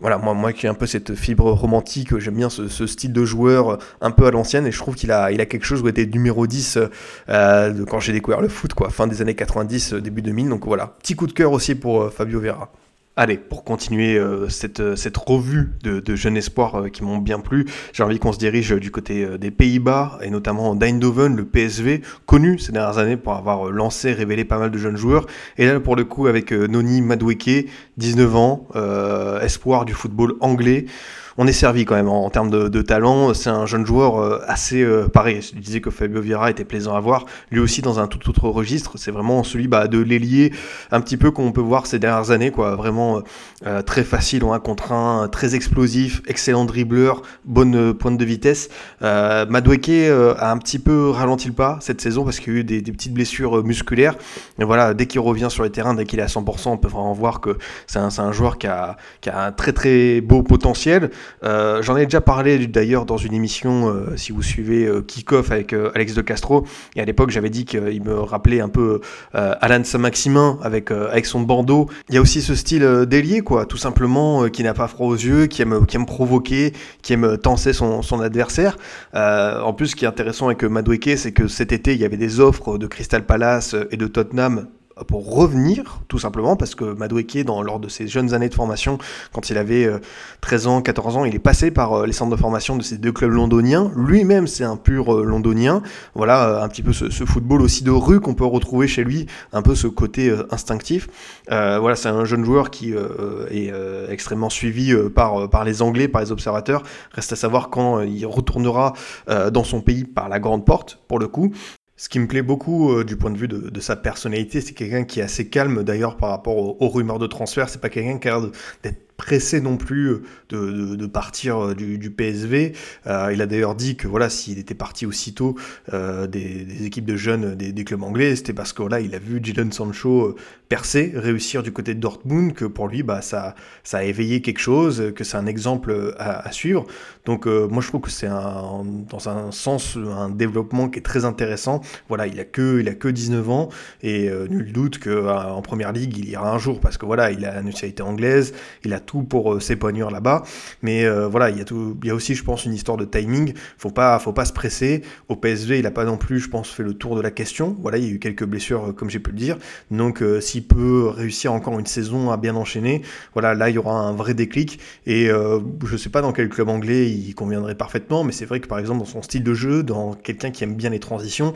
voilà, moi, moi qui ai un peu cette fibre romantique, j'aime bien ce, style de joueur un peu à l'ancienne et je trouve qu'il a, il a quelque chose où était numéro 10 de quand j'ai découvert le foot, quoi, fin des années 90, début 2000. Donc voilà, petit coup de cœur aussi pour Fabio Vera. Allez, pour continuer euh, cette, euh, cette, revue de, jeunes espoirs euh, qui m'ont bien plu, j'ai envie qu'on se dirige du côté des Pays-Bas et notamment d'Eindhoven, le PSV, connu ces dernières années pour avoir lancé, révélé pas mal de jeunes joueurs. Et là, pour le coup, avec Noni Madueke, 19 ans, espoir du football anglais. On est servi quand même en, termes de, talent. C'est un jeune joueur euh, assez euh, pareil. Je disais que Fabio Vieira était plaisant à voir, lui aussi dans un tout autre registre. C'est vraiment celui bah, de l'ailier, un petit peu qu'on peut voir ces dernières années, quoi. Vraiment euh, très facile en un contre un, très explosif, excellent dribbleur, bonne pointe de vitesse. Madueke a un petit peu ralenti le pas cette saison parce qu'il y a eu des, petites blessures musculaires. Mais voilà, dès qu'il revient sur le terrain, dès qu'il est à 100%, on peut vraiment voir que c'est un, un, joueur qui a, qui a un très très beau potentiel. Euh, j'en ai déjà parlé d'ailleurs dans une émission, euh, si vous suivez euh, Kick-Off avec Alex de Castro. Et à l'époque, j'avais dit qu'il me rappelait un peu Alan Saint-Maximin avec, avec son bandeau. Il y a aussi ce style délié, quoi, tout simplement, qui n'a pas froid aux yeux, qui aime, qui aime provoquer, qui aime tenser son, son adversaire. en plus, ce qui est intéressant avec Madweke, c'est que cet été, il y avait des offres de Crystal Palace et de Tottenham pour revenir, tout simplement, parce que Madoueke, dans, lors de ses jeunes années de formation, quand il avait 13 euh, ans, 14 ans, il est passé par euh, les centres de formation de ces deux clubs londoniens. Lui-même, c'est un pur euh, londonien. Voilà, un petit peu ce, football aussi de rue qu'on peut retrouver chez lui, un peu ce côté instinctif. voilà, c'est un jeune joueur qui est extrêmement suivi par, par les Anglais, par les observateurs. Reste à savoir quand il retournera dans son pays par la grande porte, pour le coup. Ce qui me plaît beaucoup euh, du point de vue de, sa personnalité, c'est quelqu'un qui est assez calme d'ailleurs par rapport aux, rumeurs de transfert. C'est pas quelqu'un qui a l'air d'être pressé non plus euh, de, partir euh, du, PSV. Euh, il a d'ailleurs dit que voilà, s'il était parti aussitôt des, équipes de jeunes des, clubs anglais, c'était parce que voilà, il a vu Jadon Sancho percer, réussir du côté de Dortmund, que pour lui, bah, ça, ça a éveillé quelque chose, que c'est un exemple à, suivre. Donc moi, je trouve que c'est dans un sens un développement qui est très intéressant. Voilà, il a que, il a que 19 ans et nul doute qu'en première ligue, il ira un jour parce que voilà, il a la nationalité anglaise, il a tout pour euh, s'épanouir là-bas. Mais euh, voilà, il y, a tout, y a aussi, je pense, une histoire de timing. Faut pas, faut pas se presser. Au PSV, il n'a pas non plus, je pense, fait le tour de la question. Voilà, il y a eu quelques blessures, euh, comme j'ai pu le dire. Donc, s'il peut réussir encore une saison à bien enchaîner, voilà, là, il y aura un vrai déclic. Et je ne sais pas dans quel club anglais il conviendrait parfaitement, mais c'est vrai que par exemple, dans son style de jeu, dans quelqu'un qui aime bien les transitions,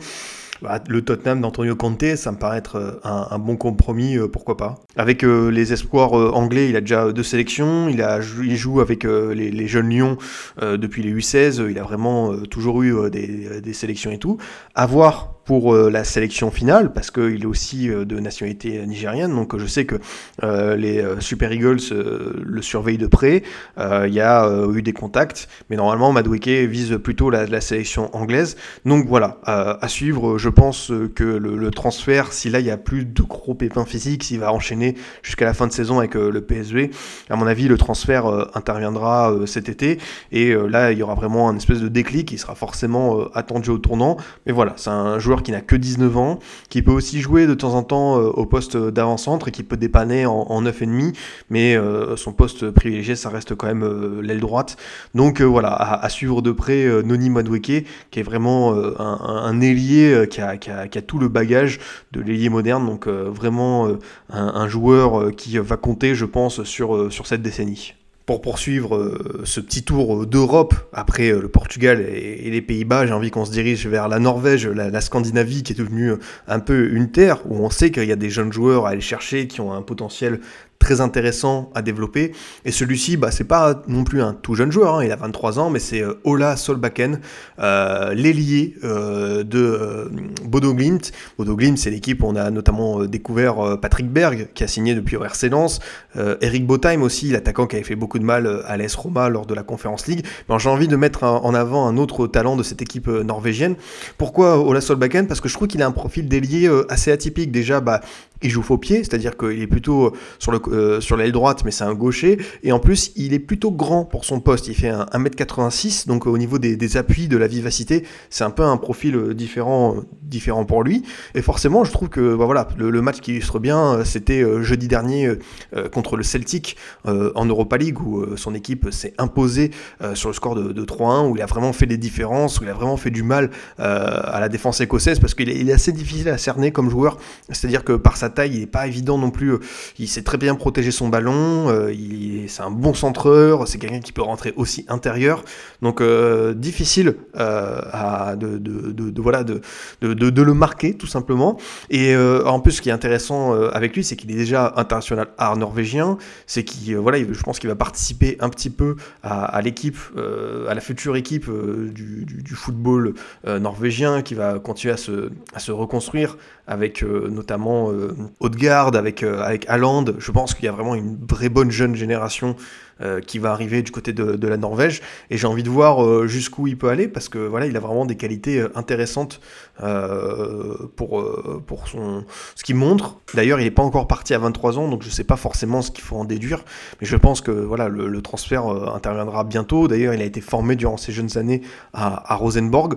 bah, le Tottenham d'Antonio Conte, ça me paraît être euh, un, bon compromis, euh, pourquoi pas. Avec euh, les espoirs anglais, il a déjà deux sélections, il, joue avec les, jeunes Lions depuis les U16, il a vraiment toujours eu des, des, sélections et tout. À voir pour euh, la sélection finale, parce qu'il est aussi euh, de nationalité nigérienne, donc je sais que euh, les Super Eagles le surveillent de près, il y a eu des contacts, mais normalement Madweke vise plutôt la, sélection anglaise, donc voilà, à suivre, je pense que le, transfert, si là il n'y a plus de gros pépins physiques, s'il va enchaîner jusqu'à la fin de saison avec le PSV, à mon avis le transfert interviendra cet été, et là il y aura vraiment un espèce de déclic, qui sera forcément attendu au tournant, mais voilà, c'est un joueur qui n'a que 19 ans, qui peut aussi jouer de temps en temps euh, au poste d'avant-centre et qui peut dépanner en, en 9,5, mais euh, son poste privilégié, ça reste quand même euh, l'aile droite. Donc voilà, à, suivre de près Noni Madweke, qui est vraiment un, ailier qui a, tout le bagage de l'ailier moderne, donc vraiment un, joueur qui va compter, je pense, sur, sur cette décennie pour poursuivre euh, ce petit tour d'Europe après euh, le Portugal et, les Pays-Bas, j'ai envie qu'on se dirige vers la Norvège, la, Scandinavie qui est devenue un peu une terre où on sait qu'il y a des jeunes joueurs à aller chercher qui ont un potentiel très intéressant à développer. Et celui-ci, bah, c'est pas non plus un tout jeune joueur, hein. il a 23 ans, mais c'est euh, Ola Solbakken, euh, l'ailier euh, de euh, Bodo Glimt. Bodo Glimt, c'est l'équipe où on a notamment découvert Patrick Berg, qui a signé depuis RC Lens, Eric Botheim aussi, l'attaquant qui avait fait beaucoup de mal à l'AS Roma lors de la Conference League. Mais j'ai envie de mettre en avant un autre talent de cette équipe norvégienne. Pourquoi Ola Solbakken? Parce que je trouve qu'il a un profil d'ailier assez atypique. Déjà, bah, il joue faux pied, c'est-à-dire qu'il est plutôt sur, le, euh, sur l'aile droite, mais c'est un gaucher. Et en plus, il est plutôt grand pour son poste. Il fait 1m86, donc au niveau des, appuis, de la vivacité, c'est un peu un profil euh, différent, euh, différent pour lui. Et forcément, je trouve que bah voilà, le, match qui illustre bien, c'était jeudi dernier contre le Celtic en Europa League, où son équipe s'est imposée sur le score de, 3-1, où il a vraiment fait des différences, où il a vraiment fait du mal à la défense écossaise, parce qu'il est, est assez difficile à cerner comme joueur. C'est-à-dire que par sa taille, il n'est pas évident non plus. Il sait très bien protéger son ballon. c'est un bon centreur. C'est quelqu'un qui peut rentrer aussi intérieur. Donc difficile à, de, de, de, voilà, de, de, le marquer tout simplement. Et en plus, ce qui est intéressant avec lui, c'est qu'il est déjà international art norvégien. C'est qu'il voilà, je pense qu'il va participer un petit peu à, l'équipe, à la future équipe du, du, football norvégien qui va continuer à se, à se reconstruire avec euh, notamment euh, Haute-Garde, avec, euh, avec. Je pense qu'il y a vraiment une vraie bonne jeune génération qui va arriver du côté de, la Norvège. Et j'ai envie de voir jusqu'où il peut aller parce que voilà, il a vraiment des qualités intéressantes pour, pour son, ce qu'il montre. D'ailleurs, il n'est pas encore parti à 23 ans, donc je ne sais pas forcément ce qu'il faut en déduire. Mais je pense que voilà, le, transfert interviendra bientôt. D'ailleurs, il a été formé durant ses jeunes années à, Rosenborg.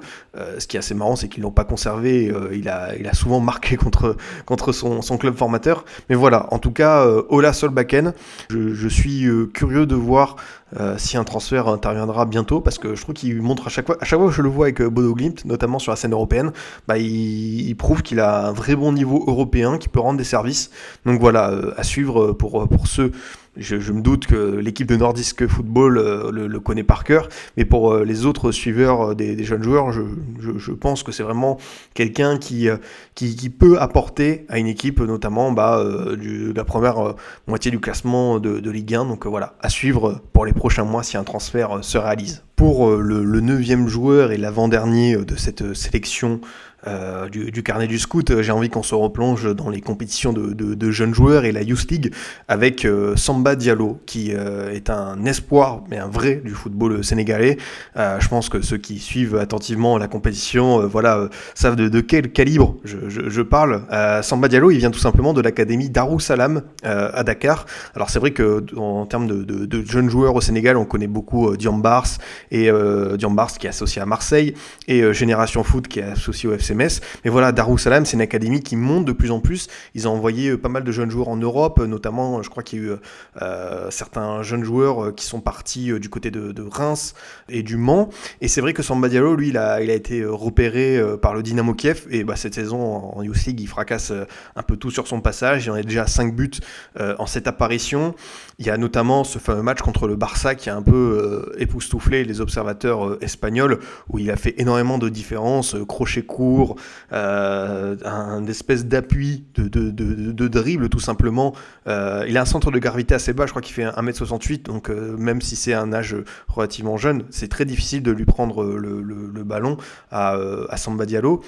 ce qui est assez marrant, c'est qu'ils ne l'ont pas conservé. il, a, il a souvent marqué contre, contre son, club formateur. Mais voilà, en tout cas, euh, Ola Solbakken, je, suis euh, curieux de voir euh, si un transfert interviendra bientôt, parce que je trouve qu'il montre à chaque fois, à chaque fois que je le vois avec Bodo Glimt, notamment sur la scène européenne, bah, il, prouve qu'il a un vrai bon niveau européen, qui peut rendre des services. Donc voilà, à suivre pour, pour ceux je, me doute que l'équipe de Nordisk Football euh, le, connaît par cœur, mais pour euh, les autres suiveurs euh, des, jeunes joueurs, je, pense que c'est vraiment quelqu'un qui, qui, peut apporter à une équipe, notamment bah, de la première moitié du classement de, Ligue 1. Donc voilà, à suivre pour les prochains mois si un transfert se réalise. Pour le neuvième joueur et l'avant-dernier de cette sélection euh, du, carnet du scout, j'ai envie qu'on se replonge dans les compétitions de, jeunes joueurs et la Youth League avec euh, Samba Diallo, qui euh, est un espoir, mais un vrai du football sénégalais. je pense que ceux qui suivent attentivement la compétition voilà, savent de, quel calibre je, parle. Samba Diallo, il vient tout simplement de l'académie Darussalam à Dakar. Alors c'est vrai que en termes de, jeunes joueurs au Sénégal, on connaît beaucoup Diambars et Diambars qui est associé à Marseille et Génération Foot qui est associé au FC mais voilà, Darussalam, c'est une académie qui monte de plus en plus. Ils ont envoyé euh, pas mal de jeunes joueurs en Europe, euh, notamment, je crois qu'il y a eu euh, certains jeunes joueurs qui sont partis du côté de, Reims et du Mans. Et c'est vrai que Samba Diallo, lui, il a, a été repéré par le Dynamo Kiev. Et bah, cette saison en Youth League, il fracasse un peu tout sur son passage. Il en est déjà à 5 buts en cette apparition. Il y a notamment ce fameux match contre le Barça qui a un peu époustouflé les observateurs espagnols, où il a fait énormément de différences, crochet court, euh, un espèce d'appui de, de, dribble tout simplement. Euh, il a un centre de gravité assez bas, je crois qu'il fait 1m68, donc euh, même si c'est un âge relativement jeune, c'est très difficile de lui prendre le, ballon à, à, Samba Diallo,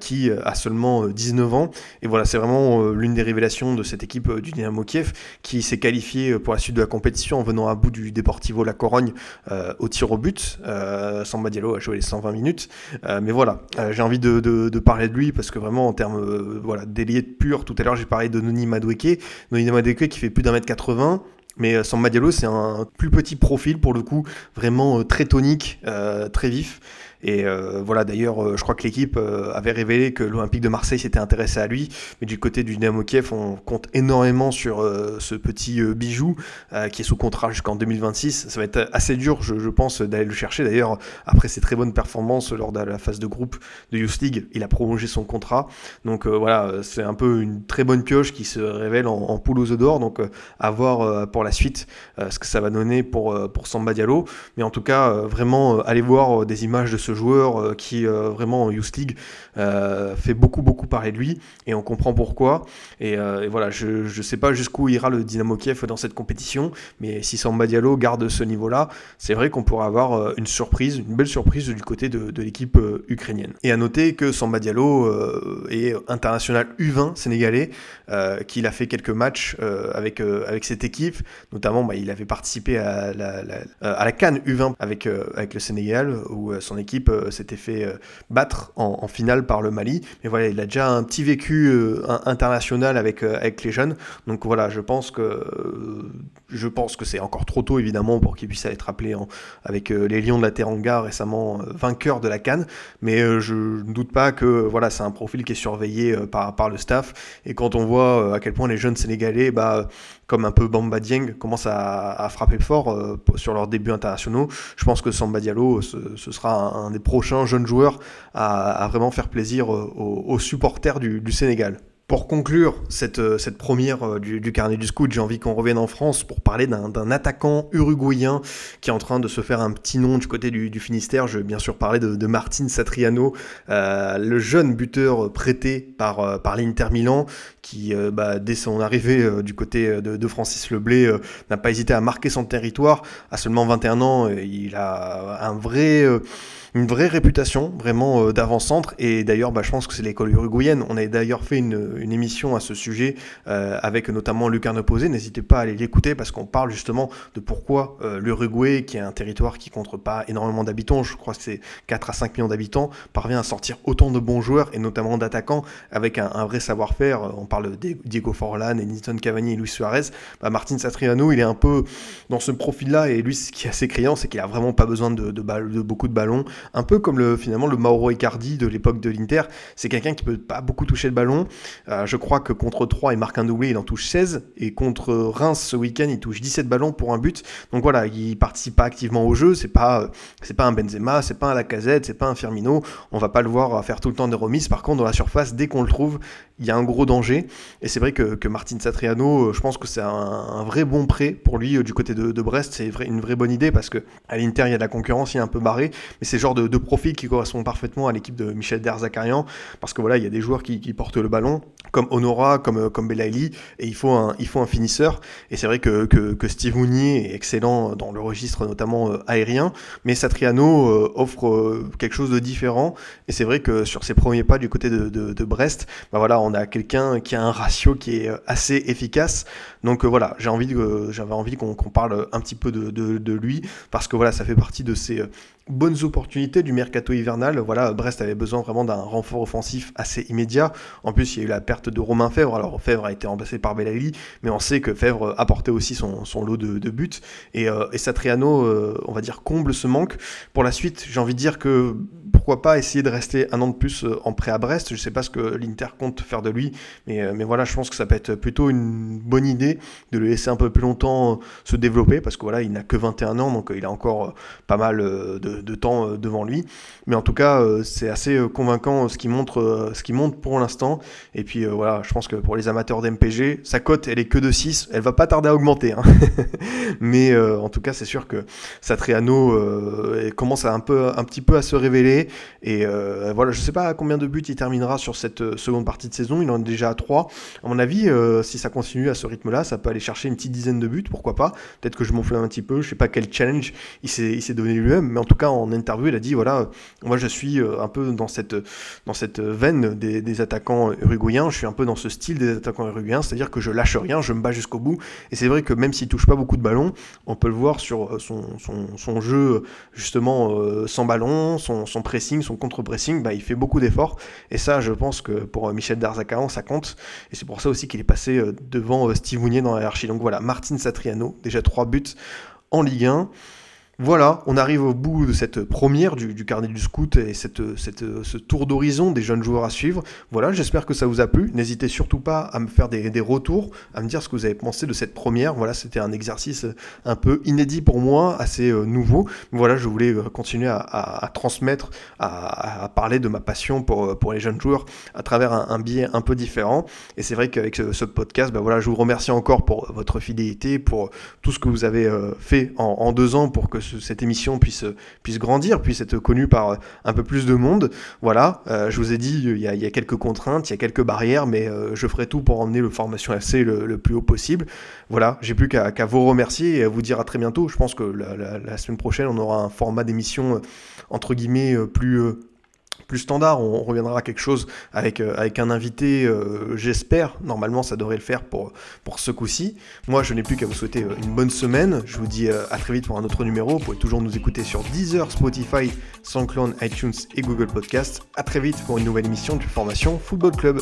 qui a seulement 19 ans. Et voilà, c'est vraiment l'une des révélations de cette équipe du Dynamo Kiev, qui s'est qualifiée pour la suite de la compétition en venant à bout du Deportivo La Corogne au tir au but. Samba Diallo a joué les 120 minutes. mais voilà, j'ai envie de de, parler de lui parce que vraiment en termes euh, voilà, d'ailier pur, tout à l'heure j'ai parlé de Noni Madweke. Noni Madweke qui fait plus d'un mètre 80. Mais euh, Samba Diallo, c'est un plus petit profil pour le coup, vraiment euh, très tonique, très vif. Et euh, voilà, d'ailleurs, euh, je crois que l'équipe euh, avait révélé que l'Olympique de Marseille s'était intéressé à lui. Mais du côté du Dynamo on compte énormément sur ce petit bijou qui est sous contrat jusqu'en 2026. Ça va être assez dur, je, pense, d'aller le chercher. D'ailleurs, après ses très bonnes performances lors de la phase de groupe de Youth League, il a prolongé son contrat. Donc voilà, c'est un peu une très bonne pioche qui se révèle en, poule aux œufs d'or. Donc à voir pour la suite ce que ça va donner pour, pour Samba Diallo. Mais en tout cas, vraiment, allez voir des images de ce joueur euh, qui euh, vraiment en Youth League euh, fait beaucoup beaucoup parler de lui et on comprend pourquoi. Et, voilà, je ne sais pas jusqu'où ira le Dynamo Kiev dans cette compétition, mais si Samba Diallo garde ce niveau-là, c'est vrai qu'on pourra avoir une surprise, une belle surprise du côté de, l'équipe ukrainienne. Et à noter que Samba Diallo est international U20 sénégalais, qu'il a fait quelques matchs avec, avec cette équipe, notamment bah, il avait participé à la, la Cannes U20 avec, avec le Sénégal, où son équipe euh, s'était fait euh, battre en, finale par le Mali. Mais voilà, il a déjà un petit vécu euh, international avec, avec les jeunes. Donc voilà, je pense que que c'est encore trop tôt évidemment pour qu'il puisse être appelé avec les Lions de la Teranga récemment vainqueur de la Cannes. Mais je ne doute pas que voilà, c'est un profil qui est surveillé par, par le staff. Et quand on voit à quel point les jeunes Sénégalais, bah, comme un peu Bamba Dieng, commencent à, frapper fort sur leurs débuts internationaux, je pense que Samba Diallo, ce, sera un, des prochains jeunes joueurs à, vraiment faire plaisir aux, supporters du, Sénégal. Pour conclure cette, euh, cette première euh, du, carnet du scout, j'ai envie qu'on revienne en France pour parler d'un attaquant uruguayen qui est en train de se faire un petit nom du côté du, Finistère. Je vais bien sûr parler de, Martin Satriano, euh, le jeune buteur prêté par, par l'Inter Milan, qui bah, dès son arrivée du côté de, de Francis Leblé n'a pas hésité à marquer son territoire. À seulement 21 ans, il a un vrai une vraie réputation, vraiment euh, d'avant-centre. Et d'ailleurs, bah, je pense que c'est l'école uruguayenne. On a d'ailleurs fait une, une, émission à ce sujet euh, avec notamment Lucarne Posé. N'hésitez pas à aller l'écouter parce qu'on parle justement de pourquoi euh, l'Uruguay, qui est un territoire qui compte pas énormément d'habitants, je crois que c'est 4 à 5 millions d'habitants, parvient à sortir autant de bons joueurs et notamment d'attaquants avec un, un vrai savoir-faire. On parle de Diego Forlan, Edison Cavani et Luis Suarez. Bah, Martin Satriano, il est un peu dans ce profil-là et lui, ce qui est assez criant, c'est qu'il a vraiment pas besoin de, de, de beaucoup de ballons un peu comme le, finalement le Mauro Icardi de l'époque de l'Inter. C'est quelqu'un qui peut pas beaucoup toucher le ballon. Euh, je crois que contre 3, il marque un doublé, il en touche 16. Et contre Reims ce week-end, il touche 17 ballons pour un but. Donc voilà, il participe pas activement au jeu. C'est pas, c'est pas un Benzema, c'est pas un Lacazette, c'est pas un Firmino. On va pas le voir faire tout le temps des remises. Par contre, dans la surface, dès qu'on le trouve, il y a un gros danger. Et c'est vrai que, que Martin Satriano, euh, je pense que c'est un, vrai bon prêt pour lui euh, du côté de, Brest. C'est une vraie bonne idée parce que à l'Inter, il y a de la concurrence, il est un peu barré. Mais c'est le de, de profil qui correspond parfaitement à l'équipe de Michel Derzakarian. Parce que voilà, il y a des joueurs qui, portent le ballon, comme Honora, comme, euh, comme Belaïli. Et il faut un, il faut un finisseur. Et c'est vrai que, que, Steve Mounier est excellent dans le registre, notamment aérien. Mais Satriano offre quelque chose de différent. Et c'est vrai que sur ses premiers pas du côté de, de Brest, bah voilà, on a quelqu'un qui a un ratio qui est euh, assez efficace. Donc euh, voilà, j'avais envie qu'on parle un petit peu de, lui parce que voilà, ça fait partie de ces euh, bonnes opportunités du mercato hivernal. Voilà, Brest avait besoin vraiment d'un renfort offensif assez immédiat. En plus, il y a eu la perte de Romain Fèvre. Alors Fèvre a été remplacé par Bellali, mais on sait que Fèvre apportait aussi son, lot de, buts. Et, et Satriano, on va dire, comble ce manque. Pour la suite, j'ai envie de dire que pourquoi pas essayer de rester un an de plus en prêt à Brest. Je sais pas ce que l'Inter compte faire de lui. Mais, euh, mais voilà, je pense que ça peut être plutôt une bonne idée de le laisser un peu plus longtemps euh, se développer parce que voilà, il n'a que 21 ans, donc euh, il a encore pas mal de, temps devant lui. Mais en tout cas, c'est assez convaincant ce qu'il montre, ce qui montre pour l'instant. Et puis voilà, je pense que pour les amateurs d'MPG, sa cote, elle est que de 6. Elle va pas tarder à augmenter. Hein. <laughs> mais en tout cas, c'est sûr que Satriano commence un, peu, un petit peu à se révéler. Et voilà, je sais pas à combien de buts il terminera sur cette seconde partie de saison. Il en est déjà à 3. À mon avis, euh, si ça continue à ce rythme-là, ça peut aller chercher une petite dizaine de buts, pourquoi pas. Peut-être que je m'enflamme un petit peu, je sais pas quel challenge il s'est donné lui-même, mais en tout cas, en interview, il a dit voilà, moi je suis euh, un peu dans cette, dans cette veine des, attaquants uruguayens, je suis un peu dans ce style des attaquants uruguayens, c'est-à-dire que je lâche rien, je me bats jusqu'au bout. Et c'est vrai que même s'il touche pas beaucoup de ballons, on peut le voir sur euh, son, son, son jeu justement sans ballon, son, son pressing, son contre-pressing, bah, il fait beaucoup d'efforts. Et ça, je pense que pour Michel Darzacaran, ça compte. Et c'est pour ça aussi qu'il est passé euh, devant euh, Steve Mounier dans la hiérarchie. Donc voilà, Martin Satriano, déjà 3 buts en Ligue 1. Voilà, on arrive au bout de cette première du, carnet du scout et cette, ce tour d'horizon des jeunes joueurs à suivre. Voilà, j'espère que ça vous a plu. N'hésitez surtout pas à me faire des, retours, à me dire ce que vous avez pensé de cette première. Voilà, c'était un exercice un peu inédit pour moi, assez euh, nouveau. Voilà, je voulais euh, continuer à, transmettre, à, parler de ma passion pour, euh, pour les jeunes joueurs à travers un, biais un peu différent. Et c'est vrai qu'avec ce, podcast, ben voilà, je vous remercie encore pour votre fidélité, pour tout ce que vous avez fait en, en deux ans pour que cette émission puisse, puisse grandir, puisse être connue par un peu plus de monde. Voilà, euh, je vous ai dit, il y, a, quelques contraintes, il y a quelques barrières, mais euh, je ferai tout pour emmener le formation FC le, plus haut possible. Voilà, j'ai plus qu'à vous remercier et à vous dire à très bientôt. Je pense que la, semaine prochaine, on aura un format d'émission euh, entre guillemets plus plus standard. On reviendra à quelque chose avec, euh, un invité, euh, j'espère. Normalement, ça devrait le faire pour, ce coup-ci. Moi, je n'ai plus qu'à vous souhaiter euh, une bonne semaine. Je vous dis à très vite pour un autre numéro. Vous pouvez toujours nous écouter sur Deezer, Spotify, SoundCloud, iTunes et Google Podcast. À très vite pour une nouvelle émission du Formation Football Club.